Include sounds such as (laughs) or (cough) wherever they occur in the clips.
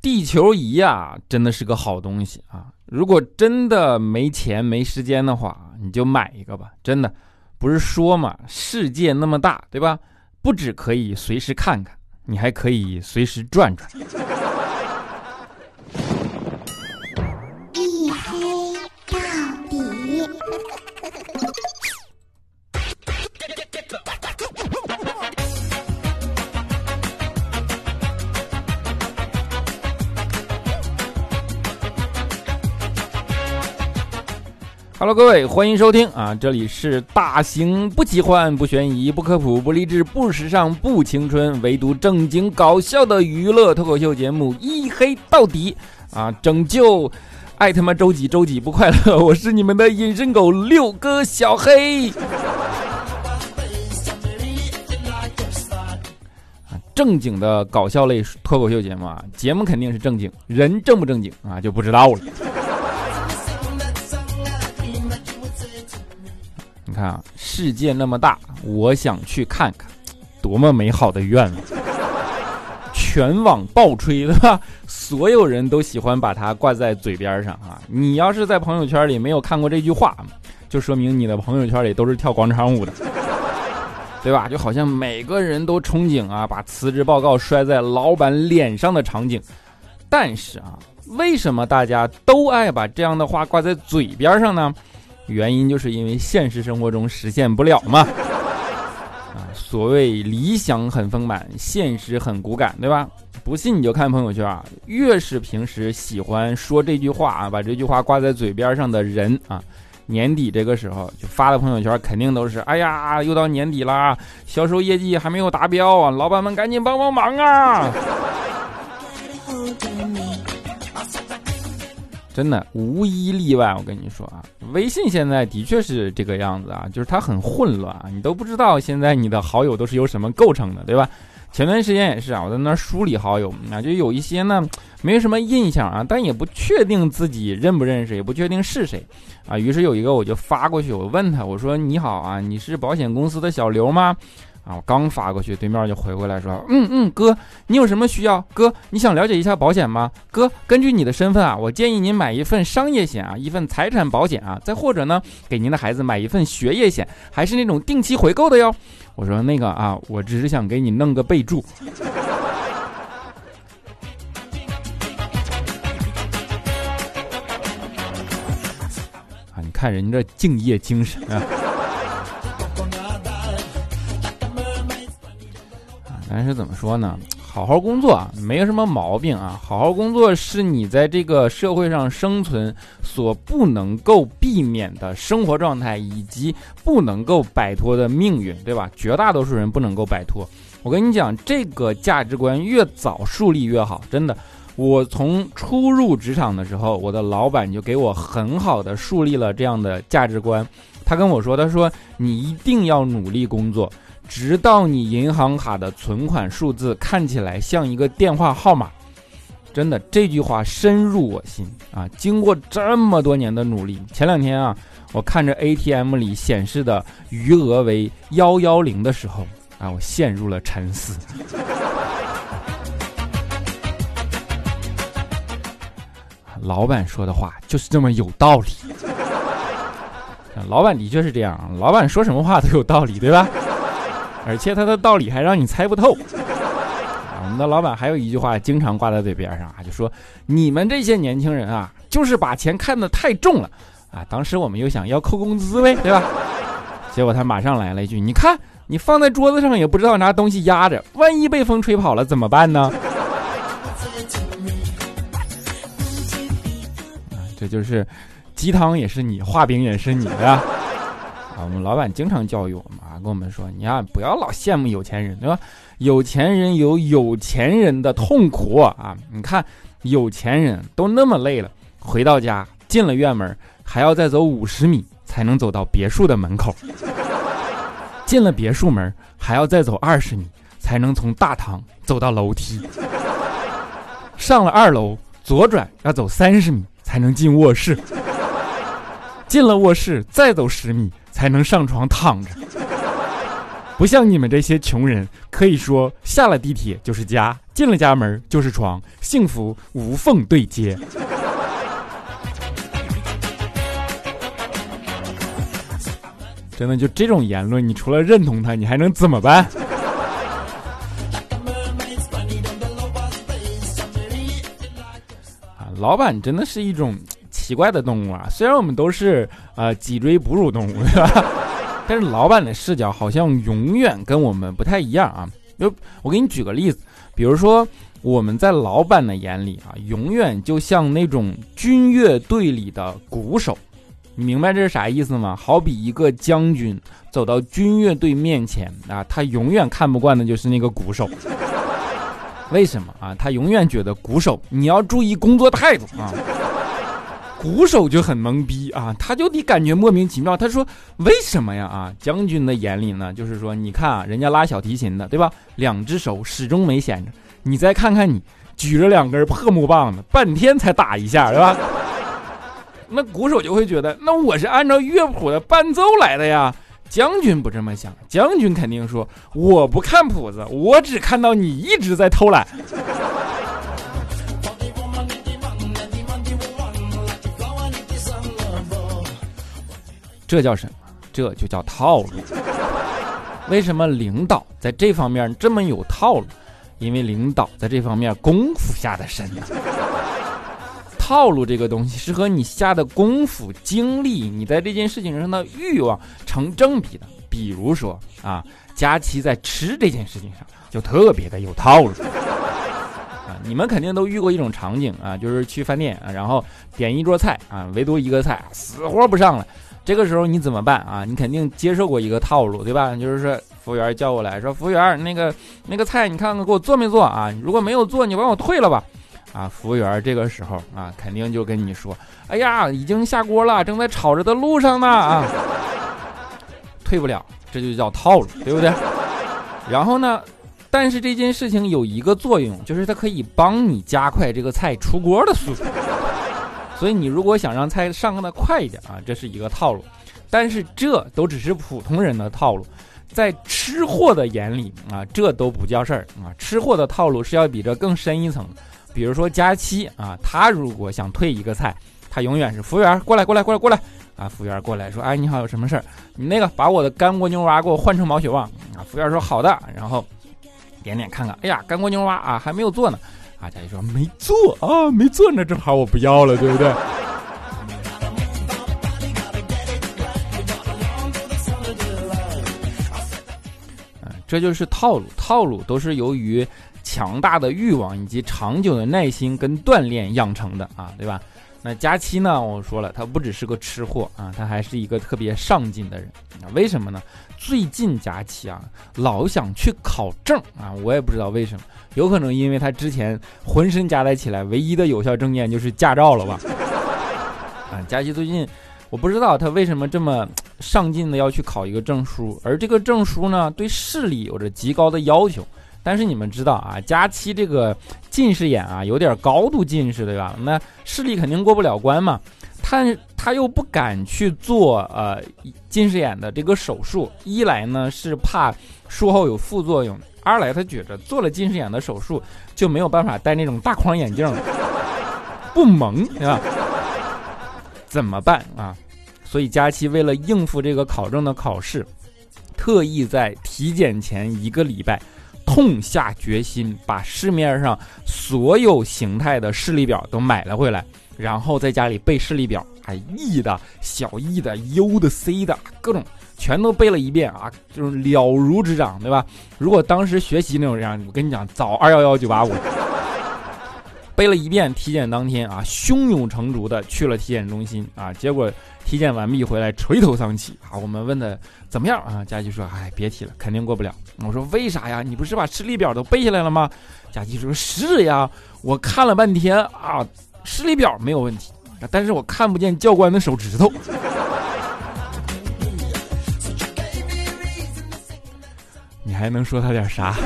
地球仪啊，真的是个好东西啊！如果真的没钱没时间的话，你就买一个吧。真的，不是说嘛，世界那么大，对吧？不只可以随时看看，你还可以随时转转。Hello，各位，欢迎收听啊！这里是大型不奇幻、不悬疑、不科普、不励志、不时尚、不青春，唯独正经搞笑的娱乐脱口秀节目《一黑到底》啊！拯救爱他妈周几周几不快乐！我是你们的隐身狗六哥小黑。正经的搞笑类脱口秀节目啊，节目肯定是正经，人正不正经啊就不知道了。看啊，世界那么大，我想去看看，多么美好的愿望！全网爆吹，对吧？所有人都喜欢把它挂在嘴边上啊。你要是在朋友圈里没有看过这句话，就说明你的朋友圈里都是跳广场舞的，对吧？就好像每个人都憧憬啊，把辞职报告摔在老板脸上的场景。但是啊，为什么大家都爱把这样的话挂在嘴边上呢？原因就是因为现实生活中实现不了嘛，啊，所谓理想很丰满，现实很骨感，对吧？不信你就看朋友圈啊，越是平时喜欢说这句话啊，把这句话挂在嘴边上的人啊，年底这个时候就发的朋友圈肯定都是，哎呀，又到年底啦，销售业绩还没有达标啊，老板们赶紧帮帮忙啊！真的无一例外，我跟你说啊，微信现在的确是这个样子啊，就是它很混乱啊，你都不知道现在你的好友都是由什么构成的，对吧？前段时间也是啊，我在那梳理好友啊，就有一些呢没什么印象啊，但也不确定自己认不认识，也不确定是谁啊，于是有一个我就发过去，我问他，我说你好啊，你是保险公司的小刘吗？啊！我刚发过去，对面就回过来说：“嗯嗯，哥，你有什么需要？哥，你想了解一下保险吗？哥，根据你的身份啊，我建议您买一份商业险啊，一份财产保险啊，再或者呢，给您的孩子买一份学业险，还是那种定期回购的哟。”我说：“那个啊，我只是想给你弄个备注。(laughs) ”啊，你看人家这敬业精神啊！但是怎么说呢？好好工作啊，没有什么毛病啊。好好工作是你在这个社会上生存所不能够避免的生活状态，以及不能够摆脱的命运，对吧？绝大多数人不能够摆脱。我跟你讲，这个价值观越早树立越好，真的。我从初入职场的时候，我的老板就给我很好的树立了这样的价值观。他跟我说：“他说你一定要努力工作。”直到你银行卡的存款数字看起来像一个电话号码，真的这句话深入我心啊！经过这么多年的努力，前两天啊，我看着 ATM 里显示的余额为幺幺零的时候啊，我陷入了沉思。(laughs) 老板说的话就是这么有道理，(laughs) 老板的确是这样，老板说什么话都有道理，对吧？而且他的道理还让你猜不透。啊我们的老板还有一句话经常挂在嘴边上啊，就说你们这些年轻人啊，就是把钱看得太重了啊。当时我们又想要扣工资呗，对吧？结果他马上来了一句：“你看，你放在桌子上也不知道拿东西压着，万一被风吹跑了怎么办呢？” (laughs) 啊这就是鸡汤也是你，画饼也是你的。我们老板经常教育我们啊，跟我们说，你啊不要老羡慕有钱人，对吧？有钱人有有钱人的痛苦啊！你看，有钱人都那么累了，回到家进了院门，还要再走五十米才能走到别墅的门口；进了别墅门，还要再走二十米才能从大堂走到楼梯；上了二楼，左转要走三十米才能进卧室；进了卧室，再走十米。才能上床躺着，不像你们这些穷人，可以说下了地铁就是家，进了家门就是床，幸福无缝对接。真的就这种言论，你除了认同他，你还能怎么办？啊，老板真的是一种奇怪的动物啊！虽然我们都是呃脊椎哺乳动物，(laughs) 对吧？但是老板的视角好像永远跟我们不太一样啊。就我给你举个例子，比如说我们在老板的眼里啊，永远就像那种军乐队里的鼓手。你明白这是啥意思吗？好比一个将军走到军乐队面前啊，他永远看不惯的就是那个鼓手。(laughs) 为什么啊？他永远觉得鼓手你要注意工作态度啊。鼓手就很懵逼啊，他就得感觉莫名其妙。他说：“为什么呀？”啊，将军的眼里呢，就是说，你看啊，人家拉小提琴的，对吧？两只手始终没闲着。你再看看你，举着两根破木棒子，半天才打一下，对吧？那鼓手就会觉得，那我是按照乐谱的伴奏来的呀。将军不这么想，将军肯定说，我不看谱子，我只看到你一直在偷懒。这叫什么？这就叫套路。为什么领导在这方面这么有套路？因为领导在这方面功夫下的深呢。套路这个东西是和你下的功夫、精力，你在这件事情上的欲望成正比的。比如说啊，佳琪在吃这件事情上就特别的有套路啊。你们肯定都遇过一种场景啊，就是去饭店啊，然后点一桌菜啊，唯独一个菜死活不上来，这个时候你怎么办啊？你肯定接受过一个套路，对吧？就是说服务员叫过来说，服务员那个那个菜你看看给我做没做啊？如果没有做，你帮我退了吧。啊，服务员这个时候啊，肯定就跟你说：“哎呀，已经下锅了，正在炒着的路上呢啊，退不了，这就叫套路，对不对？”然后呢，但是这件事情有一个作用，就是它可以帮你加快这个菜出锅的速度。所以你如果想让菜上的快一点啊，这是一个套路。但是这都只是普通人的套路，在吃货的眼里啊，这都不叫事儿啊。吃货的套路是要比这更深一层。比如说佳期啊，他如果想退一个菜，他永远是服务员过来过来过来过来啊，服务员过来说，哎你好，有什么事儿？你那个把我的干锅牛蛙给我换成毛血旺啊。服务员说好的，然后点点看看，哎呀，干锅牛蛙啊还没有做呢，啊佳就说没做啊没做，那正好我不要了，对不对？(laughs) 嗯，这就是套路，套路都是由于。强大的欲望以及长久的耐心跟锻炼养成的啊，对吧？那佳期呢？我说了，他不只是个吃货啊，他还是一个特别上进的人。为什么呢？最近佳期啊，老想去考证啊，我也不知道为什么，有可能因为他之前浑身加在起来唯一的有效证件就是驾照了吧？啊，佳期最近我不知道他为什么这么上进的要去考一个证书，而这个证书呢，对视力有着极高的要求。但是你们知道啊，佳期这个近视眼啊，有点高度近视，对吧？那视力肯定过不了关嘛。他他又不敢去做呃近视眼的这个手术，一来呢是怕术后有副作用，二来他觉着做了近视眼的手术就没有办法戴那种大框眼镜了，(laughs) 不萌，对吧？怎么办啊？所以佳期为了应付这个考证的考试，特意在体检前一个礼拜。痛下决心，把市面上所有形态的视力表都买了回来，然后在家里背视力表，哎，E 的、小 E 的、U 的、C 的各种全都背了一遍啊，就是了如指掌，对吧？如果当时学习那种人，我跟你讲，早二幺幺九八五。背了一遍，体检当天啊，胸涌成竹的去了体检中心啊，结果体检完毕回来垂头丧气啊。我们问他怎么样啊？佳琪说：“哎，别提了，肯定过不了。”我说：“为啥呀？你不是把视力表都背下来了吗？”佳琪说：“是呀，我看了半天啊，视力表没有问题，但是我看不见教官的手指头。(laughs) ”你还能说他点啥？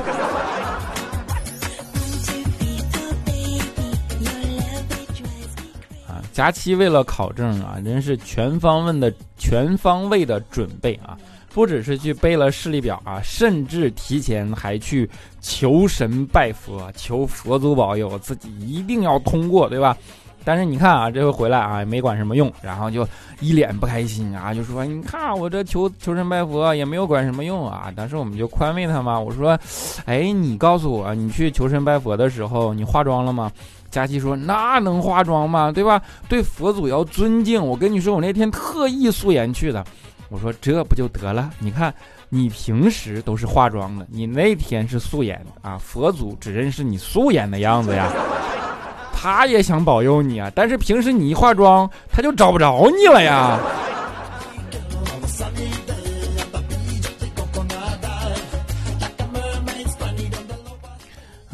假期为了考证啊，真是全方位的全方位的准备啊，不只是去背了视力表啊，甚至提前还去求神拜佛，求佛祖保佑自己一定要通过，对吧？但是你看啊，这回回来啊，也没管什么用，然后就一脸不开心啊，就说：“你看我这求求神拜佛也没有管什么用啊。”当时我们就宽慰他嘛，我说：“哎，你告诉我，你去求神拜佛的时候，你化妆了吗？”佳琪说：“那能化妆吗？对吧？对佛祖要尊敬。我跟你说，我那天特意素颜去的。我说这不就得了？你看，你平时都是化妆的，你那天是素颜啊。佛祖只认识你素颜的样子呀。”他也想保佑你啊，但是平时你一化妆，他就找不着你了呀。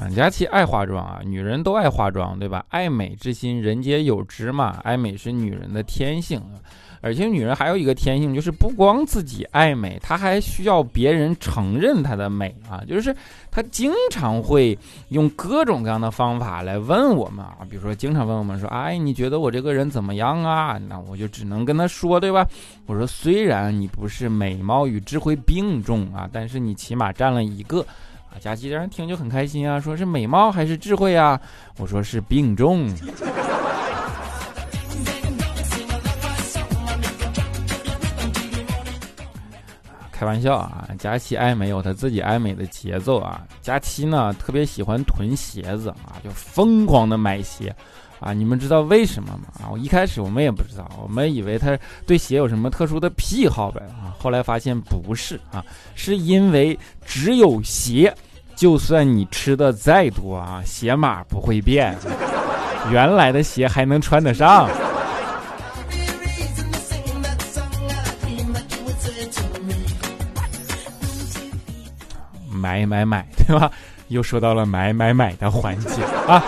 啊，佳琪爱化妆啊，女人都爱化妆，对吧？爱美之心，人皆有之嘛。爱美是女人的天性。而且女人还有一个天性，就是不光自己爱美，她还需要别人承认她的美啊。就是她经常会用各种各样的方法来问我们啊，比如说经常问我们说：“哎，你觉得我这个人怎么样啊？”那我就只能跟她说，对吧？我说虽然你不是美貌与智慧并重啊，但是你起码占了一个啊。佳琪让人听就很开心啊，说是美貌还是智慧啊？我说是病重。(laughs) 开玩笑啊，佳琪爱美有他自己爱美的节奏啊。佳琪呢特别喜欢囤鞋子啊，就疯狂的买鞋啊。你们知道为什么吗？啊，我一开始我们也不知道，我们以为他对鞋有什么特殊的癖好呗啊。后来发现不是啊，是因为只有鞋，就算你吃的再多啊，鞋码不会变，原来的鞋还能穿得上。买买买，对吧？又说到了买买买的环节啊！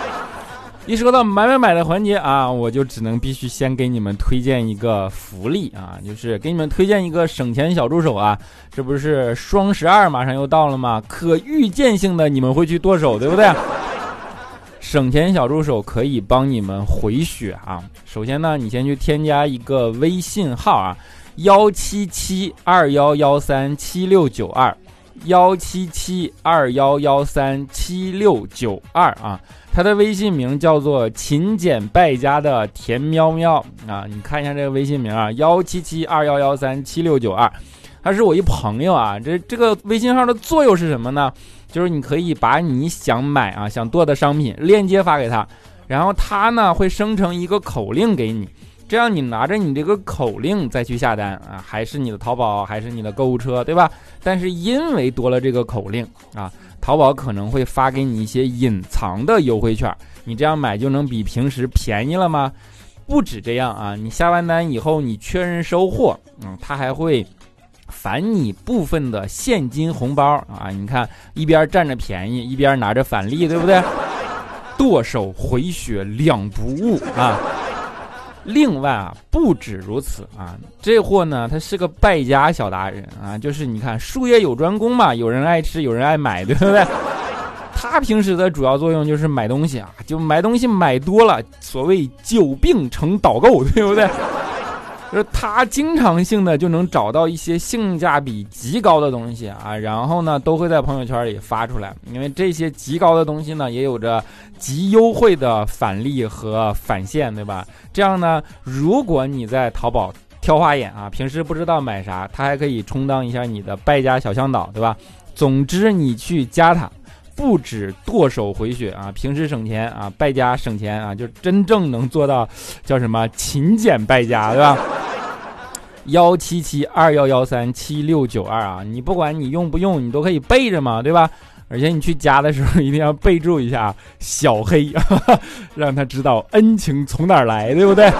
一说到买买买的环节啊，我就只能必须先给你们推荐一个福利啊，就是给你们推荐一个省钱小助手啊！这不是双十二马上又到了吗？可预见性的你们会去剁手，对不对？省钱小助手可以帮你们回血啊！首先呢，你先去添加一个微信号啊，幺七七二幺幺三七六九二。幺七七二幺幺三七六九二啊，他的微信名叫做勤俭败家的田喵喵啊，你看一下这个微信名啊，幺七七二幺幺三七六九二，他是我一朋友啊，这这个微信号的作用是什么呢？就是你可以把你想买啊想做的商品链接发给他，然后他呢会生成一个口令给你。这样你拿着你这个口令再去下单啊，还是你的淘宝，还是你的购物车，对吧？但是因为多了这个口令啊，淘宝可能会发给你一些隐藏的优惠券，你这样买就能比平时便宜了吗？不止这样啊，你下完单以后你确认收货，嗯，他还会返你部分的现金红包啊。你看一边占着便宜，一边拿着返利，对不对？剁手回血两不误啊。另外啊，不止如此啊，这货呢，他是个败家小达人啊，就是你看术业有专攻嘛，有人爱吃，有人爱买，对不对？(laughs) 他平时的主要作用就是买东西啊，就买东西买多了，所谓久病成导购，对不对？就是他经常性的就能找到一些性价比极高的东西啊，然后呢都会在朋友圈里发出来，因为这些极高的东西呢也有着极优惠的返利和返现，对吧？这样呢，如果你在淘宝挑花眼啊，平时不知道买啥，他还可以充当一下你的败家小向导，对吧？总之你去加他，不止剁手回血啊，平时省钱啊，败家省钱啊，就真正能做到叫什么勤俭败家，对吧？幺七七二幺幺三七六九二啊，你不管你用不用，你都可以备着嘛，对吧？而且你去加的时候一定要备注一下小黑，(laughs) 让他知道恩情从哪儿来，对不对？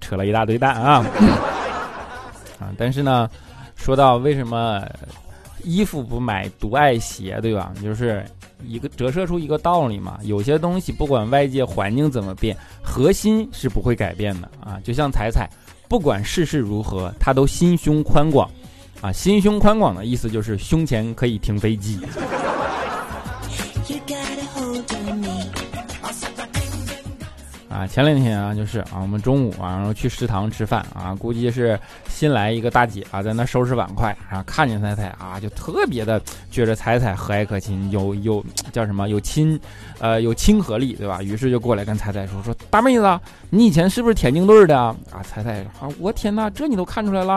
扯了一大堆蛋啊！(laughs) 啊，但是呢，说到为什么衣服不买独爱鞋，对吧？就是。一个折射出一个道理嘛，有些东西不管外界环境怎么变，核心是不会改变的啊。就像彩彩，不管世事如何，她都心胸宽广，啊，心胸宽广的意思就是胸前可以停飞机。啊，前两天啊，就是啊，我们中午啊，然后去食堂吃饭啊，估计是新来一个大姐啊，在那收拾碗筷，然后看见彩彩啊，就特别的觉得彩彩和蔼可亲，有有叫什么有亲，呃，有亲和力，对吧？于是就过来跟彩彩说说大妹子，你以前是不是田径队的啊？彩彩啊，我天哪，这你都看出来了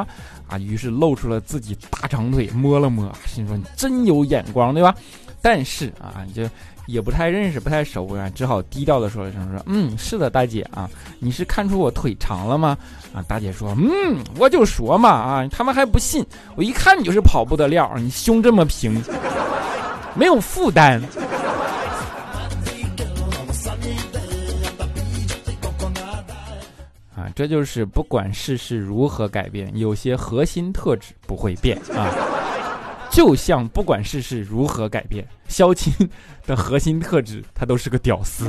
啊？于是露出了自己大长腿，摸了摸，心说你真有眼光，对吧？但是啊，你就。也不太认识，不太熟啊，只好低调的说了声说，嗯，是的，大姐啊，你是看出我腿长了吗？啊，大姐说，嗯，我就说嘛，啊，他们还不信，我一看你就是跑步的料，你胸这么平，没有负担。啊，这就是不管世事如何改变，有些核心特质不会变啊。就像不管世事如何改变，肖青的核心特质，他都是个屌丝。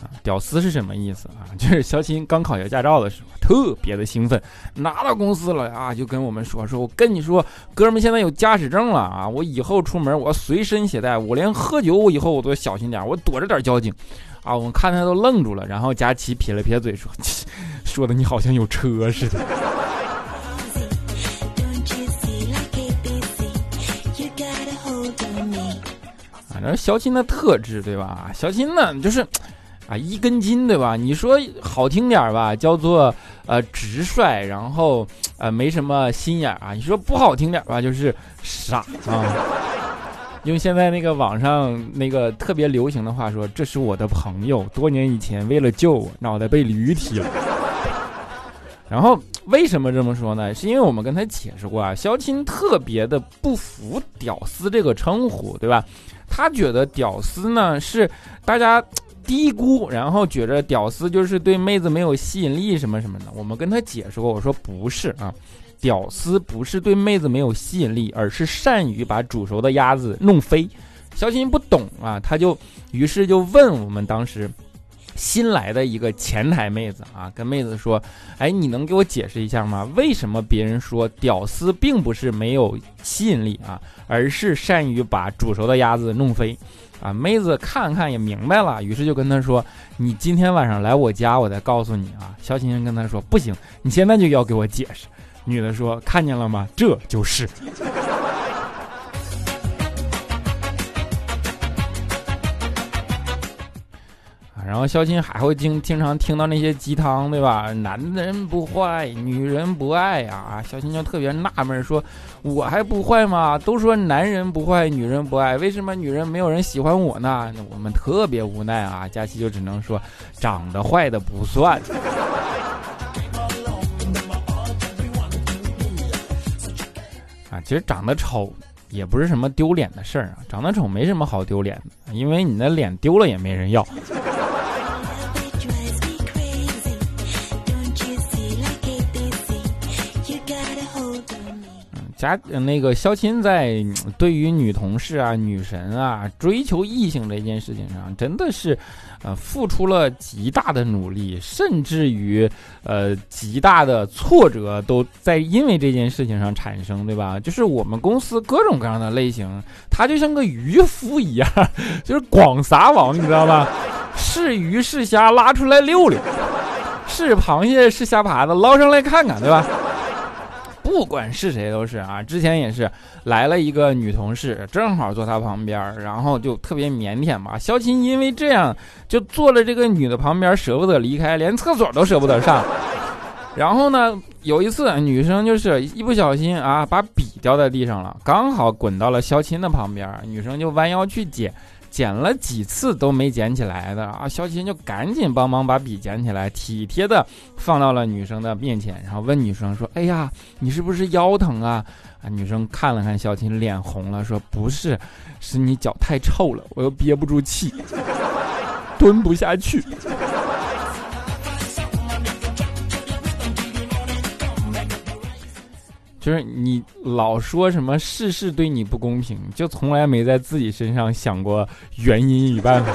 啊，屌丝是什么意思啊？就是肖青刚考下驾照的时候，特别的兴奋，拿到公司了啊，就跟我们说：“说我跟你说，哥们，现在有驾驶证了啊，我以后出门我随身携带，我连喝酒我以后我都小心点，我躲着点交警。”啊，我看他都愣住了，然后佳琪 (laughs) 撇了撇嘴说：“ (laughs) 说的你好像有车似的。”然后肖钦的特质，对吧？肖钦呢，就是，(tsk) 啊，一根筋，对吧？你说好听点吧，叫做呃直率，然后呃没什么心眼啊。你说不好听点吧，就是傻啊。(laughs) 用现在那个网上那个特别流行的话说，这是我的朋友，多年以前为了救我，脑袋被驴踢了。(laughs) 然后为什么这么说呢？是因为我们跟他解释过啊，肖钦特别的不服“屌丝”这个称呼，对吧？他觉得屌丝呢是大家 (tsk) 低估，然后觉着屌丝就是对妹子没有吸引力什么什么的。我们跟他解释过，我说不是啊，屌丝不是对妹子没有吸引力，而是善于把煮熟的鸭子弄飞。肖欣不懂啊，他就于是就问我们当时新来的一个前台妹子啊，跟妹子说：“哎，你能给我解释一下吗？为什么别人说屌丝并不是没有吸引力啊？”而是善于把煮熟的鸭子弄飞，啊，妹子看看也明白了，于是就跟他说：“你今天晚上来我家，我再告诉你啊。”肖琴琴跟他说：“不行，你现在就要给我解释。”女的说：“看见了吗？这就是。”然后肖钦还会经经常听到那些鸡汤，对吧？男人不坏，女人不爱呀。肖钦就特别纳闷，说：“我还不坏吗？都说男人不坏，女人不爱，为什么女人没有人喜欢我呢？”我们特别无奈啊。佳琪就只能说：“长得坏的不算。”啊，其实长得丑也不是什么丢脸的事儿啊。长得丑没什么好丢脸的，因为你的脸丢了也没人要。家那个肖钦在对于女同事啊、女神啊、追求异性这件事情上，真的是，呃，付出了极大的努力，甚至于呃极大的挫折都在因为这件事情上产生，对吧？就是我们公司各种各样的类型，他就像个渔夫一样，(laughs) 就是广撒网，你知道吧？是鱼是虾拉出来溜溜，是螃蟹是虾爬子捞上来看看，对吧？不管是谁都是啊，之前也是来了一个女同事，正好坐他旁边，然后就特别腼腆嘛。肖琴因为这样就坐在这个女的旁边，舍不得离开，连厕所都舍不得上。然后呢，有一次女生就是一不小心啊，把笔掉在地上了，刚好滚到了肖琴的旁边，女生就弯腰去捡。捡了几次都没捡起来的啊！肖琴就赶紧帮忙把笔捡起来，体贴的放到了女生的面前，然后问女生说：“哎呀，你是不是腰疼啊？”啊，女生看了看肖琴，脸红了，说：“不是，是你脚太臭了，我又憋不住气，蹲不下去。”就是你老说什么事事对你不公平，就从来没在自己身上想过原因与办法。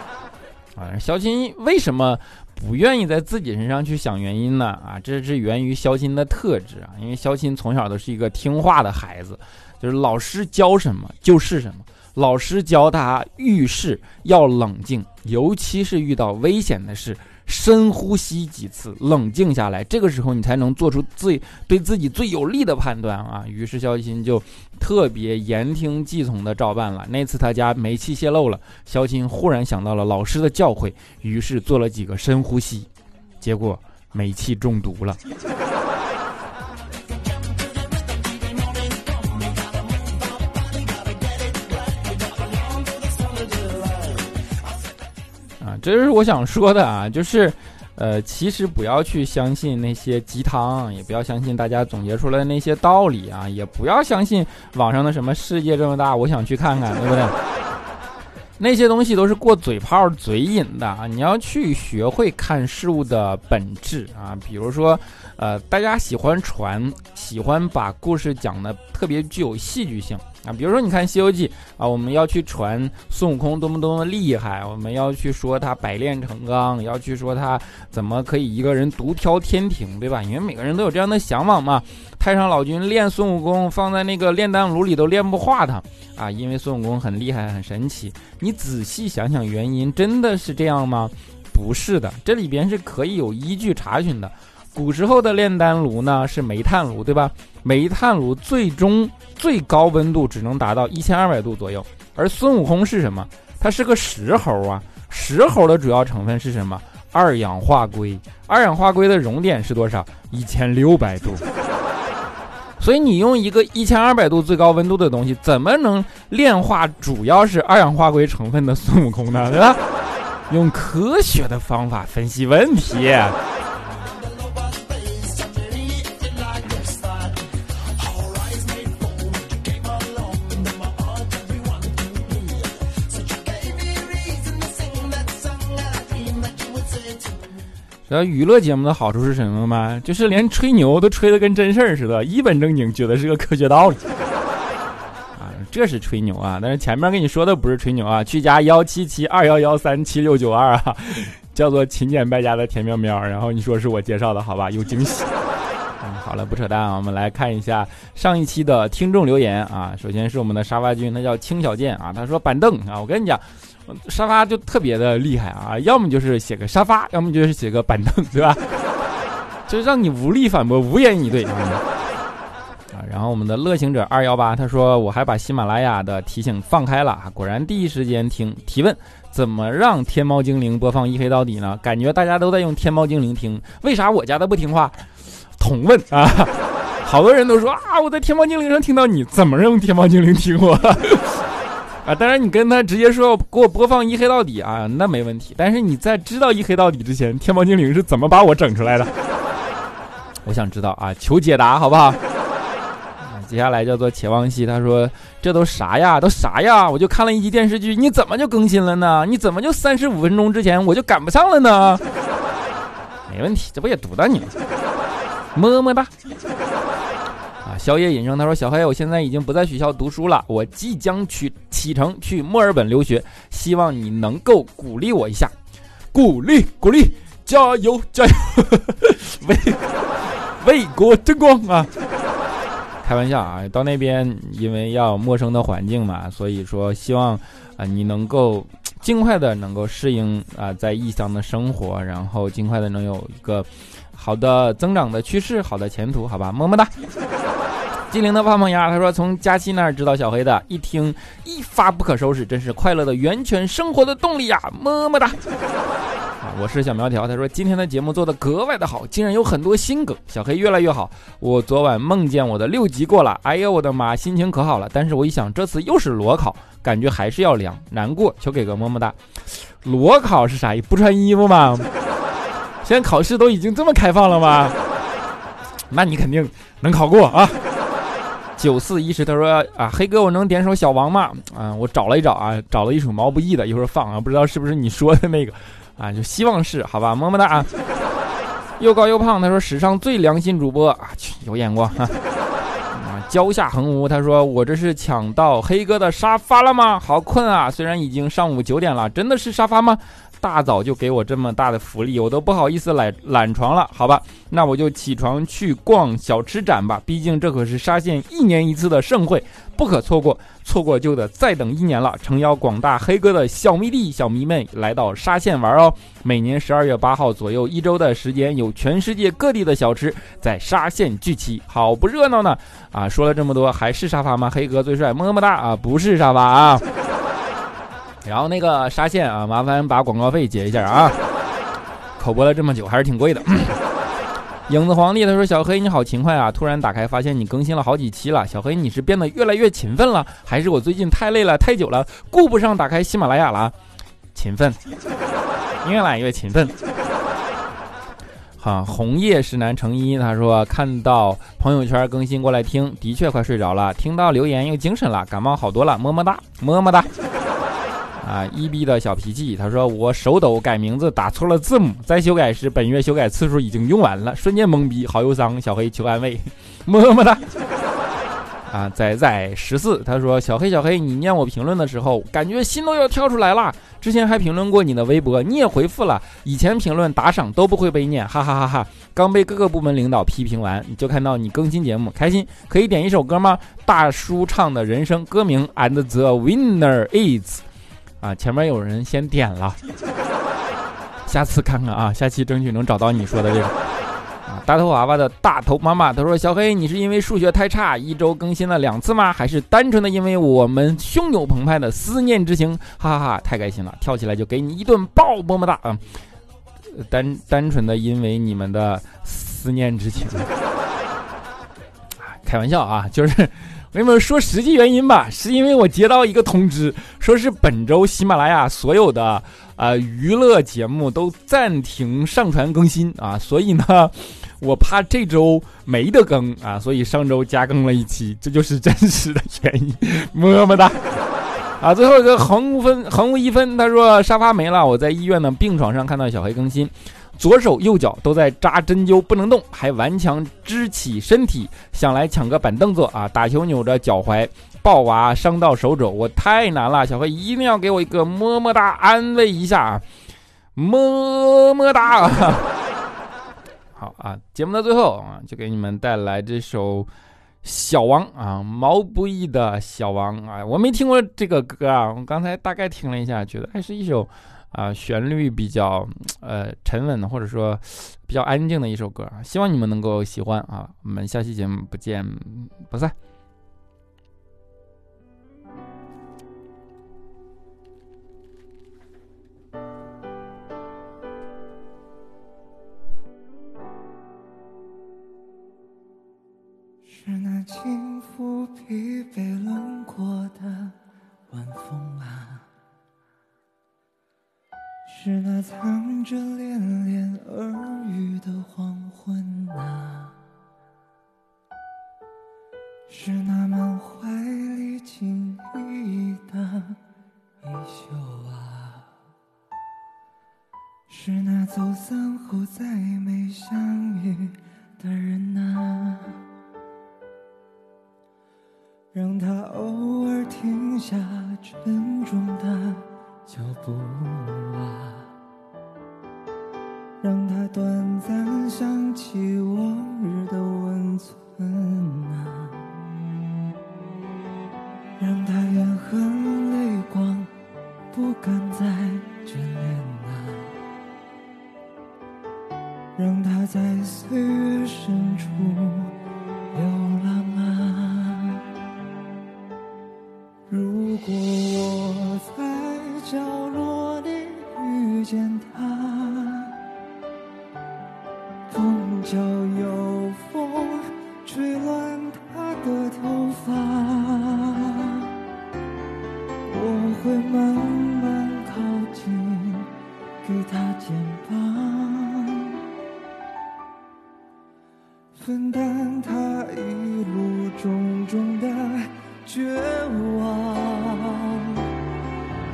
(laughs) 啊，肖钦为什么不愿意在自己身上去想原因呢？啊，这是源于肖钦的特质啊，因为肖钦从小都是一个听话的孩子，就是老师教什么就是什么，老师教他遇事要冷静，尤其是遇到危险的事，深呼吸几次，冷静下来，这个时候你才能做出最对自己最有利的判断啊。于是肖钦就特别言听计从的照办了。那次他家煤气泄漏了，肖钦忽然想到了老师的教诲，于是做了几个深呼吸，结果煤气中毒了。这就是我想说的啊，就是，呃，其实不要去相信那些鸡汤，也不要相信大家总结出来的那些道理啊，也不要相信网上的什么世界这么大，我想去看看，对不对？(laughs) 那些东西都是过嘴炮、嘴瘾的啊！你要去学会看事物的本质啊，比如说，呃，大家喜欢传，喜欢把故事讲的特别具有戏剧性啊。比如说，你看《西游记》啊，我们要去传孙悟空多么多么厉害，我们要去说他百炼成钢，要去说他怎么可以一个人独挑天庭，对吧？因为每个人都有这样的向往嘛。太上老君练孙悟空，放在那个炼丹炉里都炼不化他啊，因为孙悟空很厉害、很神奇。你仔细想想，原因真的是这样吗？不是的，这里边是可以有依据查询的。古时候的炼丹炉呢是煤炭炉，对吧？煤炭炉最终最高温度只能达到一千二百度左右。而孙悟空是什么？他是个石猴啊！石猴的主要成分是什么？二氧化硅。二氧化硅的熔点是多少？一千六百度。(laughs) 所以你用一个一千二百度最高温度的东西，怎么能炼化主要是二氧化硅成分的孙悟空呢？对吧？用科学的方法分析问题。道娱乐节目的好处是什么吗？就是连吹牛都吹得跟真事儿似的，一本正经，觉得是个科学道理。啊，这是吹牛啊！但是前面跟你说的不是吹牛啊，去加幺七七二幺幺三七六九二啊，叫做勤俭败家的田喵喵。然后你说是我介绍的，好吧？有惊喜。嗯，好了，不扯淡啊，我们来看一下上一期的听众留言啊。首先是我们的沙发君，他叫青小健啊，他说板凳啊，我跟你讲。沙发就特别的厉害啊，要么就是写个沙发，要么就是写个板凳，对吧？(laughs) 就让你无力反驳，无言以对啊。然后我们的乐行者二幺八他说，我还把喜马拉雅的提醒放开了，果然第一时间听。提问：怎么让天猫精灵播放一黑到底呢？感觉大家都在用天猫精灵听，为啥我家的不听话？同问啊，好多人都说啊，我在天猫精灵上听到你，怎么用天猫精灵听我？啊，当然你跟他直接说给我播放一黑到底啊，那没问题。但是你在知道一黑到底之前，天猫精灵是怎么把我整出来的？(laughs) 我想知道啊，求解答好不好？接下来叫做且望西，他说这都啥呀？都啥呀？我就看了一集电视剧，你怎么就更新了呢？你怎么就三十五分钟之前我就赶不上了呢？没问题，这不也读到你了？么么哒。宵夜隐生，他说：“小黑，我现在已经不在学校读书了，我即将去启程去墨尔本留学，希望你能够鼓励我一下，鼓励鼓励，加油加油，(laughs) 为为国争光啊！开玩笑啊，到那边因为要陌生的环境嘛，所以说希望啊你能够尽快的能够适应啊在异乡的生活，然后尽快的能有一个好的增长的趋势，好的前途，好吧，么么哒。”精灵的胖胖牙，他说从佳期那儿知道小黑的，一听一发不可收拾，真是快乐的源泉，生活的动力呀，么么哒。(laughs) 啊，我是小苗条，他说今天的节目做的格外的好，竟然有很多新梗，小黑越来越好。我昨晚梦见我的六级过了，哎呦我的妈，心情可好了。但是我一想，这次又是裸考，感觉还是要凉，难过，求给个么么哒。裸考是啥意思？不穿衣服吗？现在考试都已经这么开放了吗？那你肯定能考过啊。九四一十，他说啊，黑哥，我能点首小王吗？啊，我找了一找啊，找了一首毛不易的，一会儿放啊，不知道是不是你说的那个，啊，就希望是，好吧，么么哒啊。又高又胖，他说史上最良心主播啊，去有眼光哈。啊，蕉下横无，他说我这是抢到黑哥的沙发了吗？好困啊，虽然已经上午九点了，真的是沙发吗？大早就给我这么大的福利，我都不好意思懒懒床了，好吧？那我就起床去逛小吃展吧，毕竟这可是沙县一年一次的盛会，不可错过，错过就得再等一年了。诚邀广大黑哥的小迷弟、小迷妹来到沙县玩哦！每年十二月八号左右一周的时间，有全世界各地的小吃在沙县聚齐，好不热闹呢！啊，说了这么多，还是沙发吗？黑哥最帅，么么哒啊！不是沙发啊。然后那个沙县啊，麻烦把广告费结一下啊！口播了这么久，还是挺贵的。(clears throat) 影子皇帝他说：“小黑你好勤快啊！突然打开发现你更新了好几期了。小黑你是变得越来越勤奋了，还是我最近太累了太久了，顾不上打开喜马拉雅了？勤奋，(laughs) 越来越勤奋。”好，红叶是南成一他说看到朋友圈更新过来听，的确快睡着了，听到留言又精神了，感冒好多了，么么哒，么么哒。啊，一逼的小脾气，他说我手抖改名字打错了字母，在修改时本月修改次数已经用完了，瞬间懵逼，好忧伤。小黑求安慰，(laughs) 么么哒。啊，仔仔十四，他说小黑小黑，你念我评论的时候，感觉心都要跳出来了。之前还评论过你的微博，你也回复了，以前评论打赏都不会被念，哈哈哈哈。刚被各个部门领导批评完，就看到你更新节目，开心。可以点一首歌吗？大叔唱的人生歌名，And the winner is。啊，前面有人先点了，(laughs) 下次看看啊，下期争取能找到你说的这个。啊，大头娃娃的大头妈妈，他说：“小黑，你是因为数学太差，一周更新了两次吗？还是单纯的因为我们汹涌澎湃的思念之情？哈哈哈，太开心了，跳起来就给你一顿抱，么么哒啊！单单纯的因为你们的思念之情，开玩笑啊，就是。”我跟你们说实际原因吧，是因为我接到一个通知，说是本周喜马拉雅所有的呃娱乐节目都暂停上传更新啊，所以呢，我怕这周没得更啊，所以上周加更了一期，这就是真实的原因。么么哒！啊，最后一个横无分横无一分，他说沙发没了，我在医院的病床上看到小黑更新。左手右脚都在扎针灸，不能动，还顽强支起身体，想来抢个板凳坐啊！打球扭着脚踝，抱娃伤到手肘，我太难了。小黑一定要给我一个么么哒，安慰一下啊！么么哒。(laughs) 好啊，节目的最后啊，就给你们带来这首《小王》啊，毛不易的《小王》啊，我没听过这个歌啊，我刚才大概听了一下，觉得还是一首。啊，旋律比较呃沉稳的，或者说比较安静的一首歌，希望你们能够喜欢啊！我们下期节目不见不散。是那轻抚疲惫轮廓的晚风啊。是那藏着恋恋耳语的黄昏啊，是那满怀里情意的衣袖啊，是那走散后再没相遇的人啊，让他偶尔停下沉重的脚步啊。短暂分担他一路种种的绝望。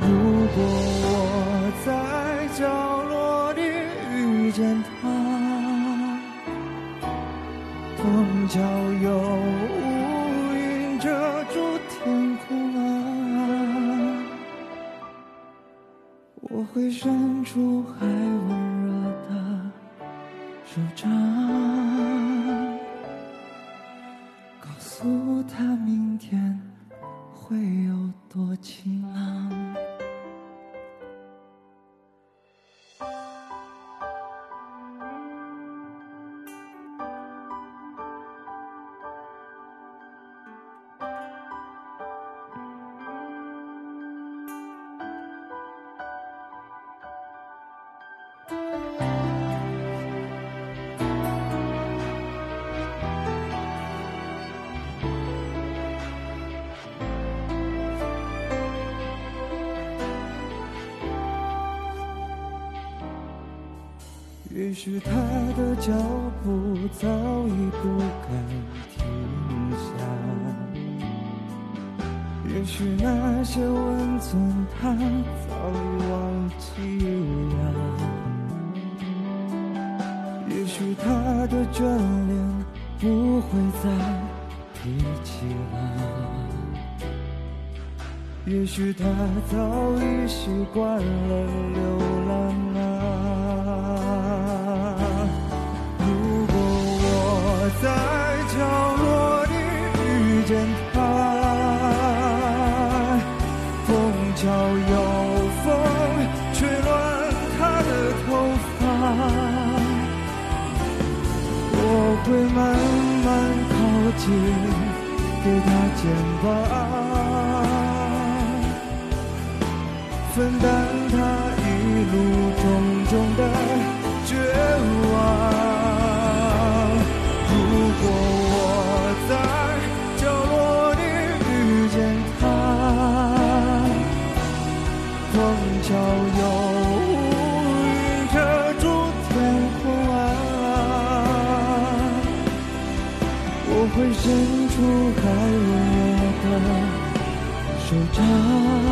如果我在角落里遇见他。风角有乌云遮住天空啊，我会伸出也许他的脚步早已不敢停下，也许那些温存他早已忘记了，也许他的眷恋不会再提起了，也许他早已习惯了流浪啊。给他肩膀，分担他一路种种的绝望。如果我在角落里遇见他，碰巧有乌云遮住天空啊，我会忍覆盖我的手掌。